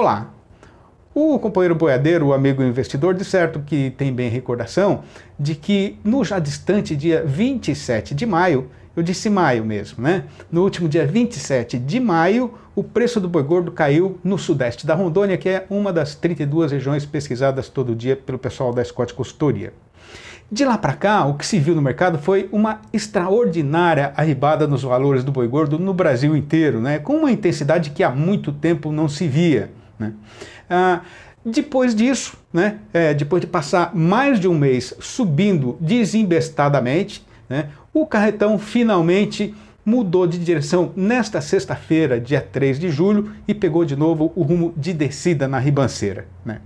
Olá! O companheiro boiadeiro, o amigo investidor, de certo que tem bem recordação de que no já distante dia 27 de maio, eu disse maio mesmo, né? No último dia 27 de maio, o preço do boi gordo caiu no sudeste da Rondônia, que é uma das 32 regiões pesquisadas todo dia pelo pessoal da Scott Consultoria. De lá para cá, o que se viu no mercado foi uma extraordinária arribada nos valores do boi gordo no Brasil inteiro, né? com uma intensidade que há muito tempo não se via. Né? Ah, depois disso, né, é, depois de passar mais de um mês subindo desembestadamente, né, o carretão finalmente mudou de direção nesta sexta-feira, dia 3 de julho, e pegou de novo o rumo de descida na ribanceira. Né?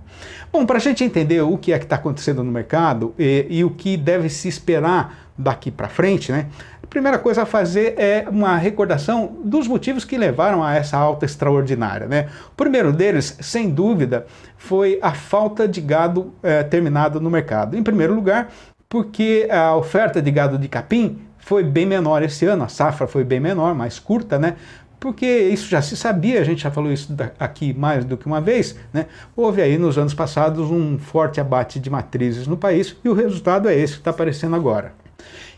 Bom, para a gente entender o que é que está acontecendo no mercado e, e, o que deve se esperar daqui para frente, né? Primeira coisa a fazer é uma recordação dos motivos que levaram a essa alta extraordinária. Né? O primeiro deles, sem dúvida, foi a falta de gado é, terminado no mercado. Em primeiro lugar, porque a oferta de gado de capim foi bem menor esse ano, a safra foi bem menor, mais curta, né? Porque isso já se sabia, a gente já falou isso aqui mais do que uma vez, né? Houve aí nos anos passados um forte abate de matrizes no país e o resultado é esse que está aparecendo agora.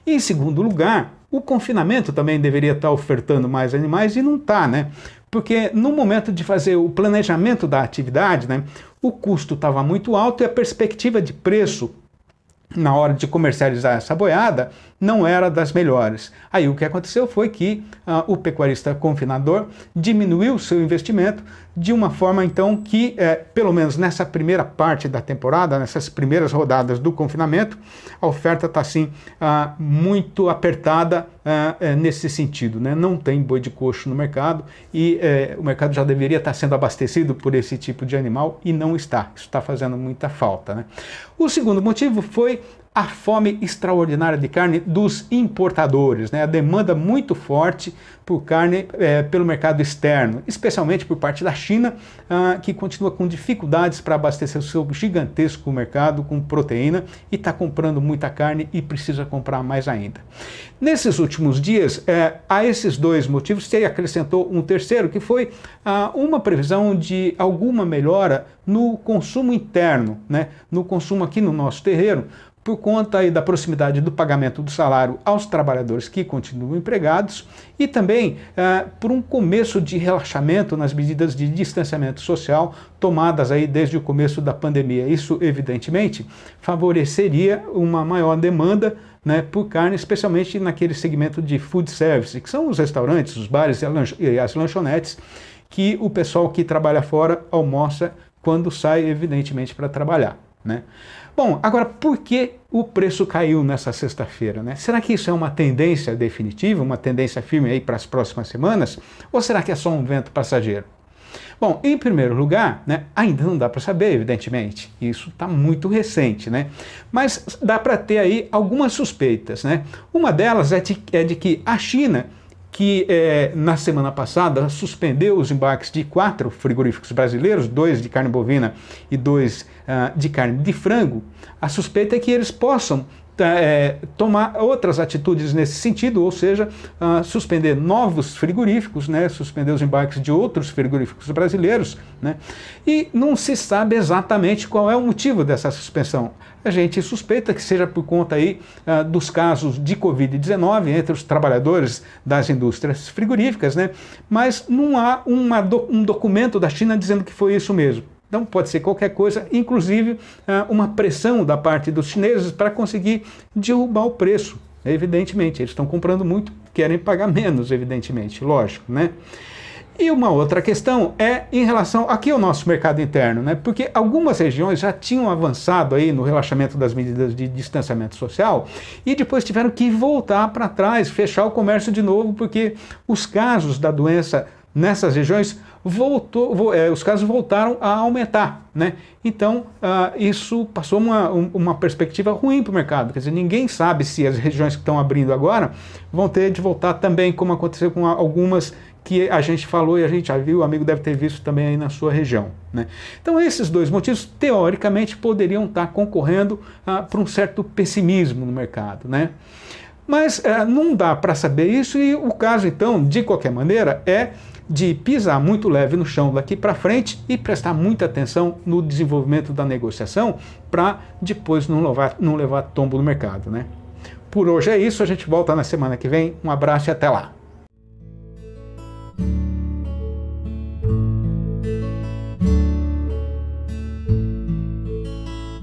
E, em segundo lugar, o confinamento também deveria estar ofertando mais animais e não está, né? Porque no momento de fazer o planejamento da atividade, né, o custo estava muito alto e a perspectiva de preço na hora de comercializar essa boiada não era das melhores. Aí o que aconteceu foi que uh, o pecuarista confinador diminuiu seu investimento de uma forma então que, eh, pelo menos nessa primeira parte da temporada, nessas primeiras rodadas do confinamento, a oferta está assim uh, muito apertada uh, nesse sentido. Né? Não tem boi de coxo no mercado e eh, o mercado já deveria estar sendo abastecido por esse tipo de animal e não está. Isso está fazendo muita falta. Né? O segundo motivo foi a fome extraordinária de carne dos importadores, né? a demanda muito forte por carne é, pelo mercado externo, especialmente por parte da China, ah, que continua com dificuldades para abastecer o seu gigantesco mercado com proteína e está comprando muita carne e precisa comprar mais ainda. Nesses últimos dias, é, a esses dois motivos se acrescentou um terceiro, que foi ah, uma previsão de alguma melhora no consumo interno, né? no consumo aqui no nosso terreiro, por conta aí da proximidade do pagamento do salário aos trabalhadores que continuam empregados e também eh, por um começo de relaxamento nas medidas de distanciamento social tomadas aí desde o começo da pandemia. Isso, evidentemente, favoreceria uma maior demanda né, por carne, especialmente naquele segmento de food service, que são os restaurantes, os bares e as lanchonetes, que o pessoal que trabalha fora almoça quando sai, evidentemente, para trabalhar. Né? Bom, agora por que o preço caiu nessa sexta-feira? Né? Será que isso é uma tendência definitiva, uma tendência firme aí para as próximas semanas? Ou será que é só um vento passageiro? Bom, em primeiro lugar, né, ainda não dá para saber, evidentemente. Isso está muito recente, né? Mas dá para ter aí algumas suspeitas, né? Uma delas é de, é de que a China que é, na semana passada suspendeu os embarques de quatro frigoríficos brasileiros, dois de carne bovina e dois uh, de carne de frango, a suspeita é que eles possam é, tomar outras atitudes nesse sentido, ou seja, uh, suspender novos frigoríficos, né, suspender os embarques de outros frigoríficos brasileiros, né, e não se sabe exatamente qual é o motivo dessa suspensão. A gente suspeita que seja por conta aí uh, dos casos de Covid-19 entre os trabalhadores das indústrias frigoríficas, né, mas não há uma, um documento da China dizendo que foi isso mesmo. Então pode ser qualquer coisa, inclusive ah, uma pressão da parte dos chineses para conseguir derrubar o preço. Evidentemente, eles estão comprando muito, querem pagar menos, evidentemente, lógico, né? E uma outra questão é em relação aqui ao nosso mercado interno, né? Porque algumas regiões já tinham avançado aí no relaxamento das medidas de distanciamento social e depois tiveram que voltar para trás, fechar o comércio de novo, porque os casos da doença nessas regiões voltou, é, os casos voltaram a aumentar. Né? Então, uh, isso passou uma, uma perspectiva ruim para o mercado. Quer dizer, ninguém sabe se as regiões que estão abrindo agora vão ter de voltar também, como aconteceu com algumas que a gente falou e a gente já viu, o amigo deve ter visto também aí na sua região. Né? Então, esses dois motivos, teoricamente, poderiam estar concorrendo uh, para um certo pessimismo no mercado. Né? Mas uh, não dá para saber isso, e o caso, então, de qualquer maneira, é de pisar muito leve no chão daqui para frente e prestar muita atenção no desenvolvimento da negociação para depois não levar, não levar tombo no mercado. Né? Por hoje é isso, a gente volta na semana que vem. Um abraço e até lá.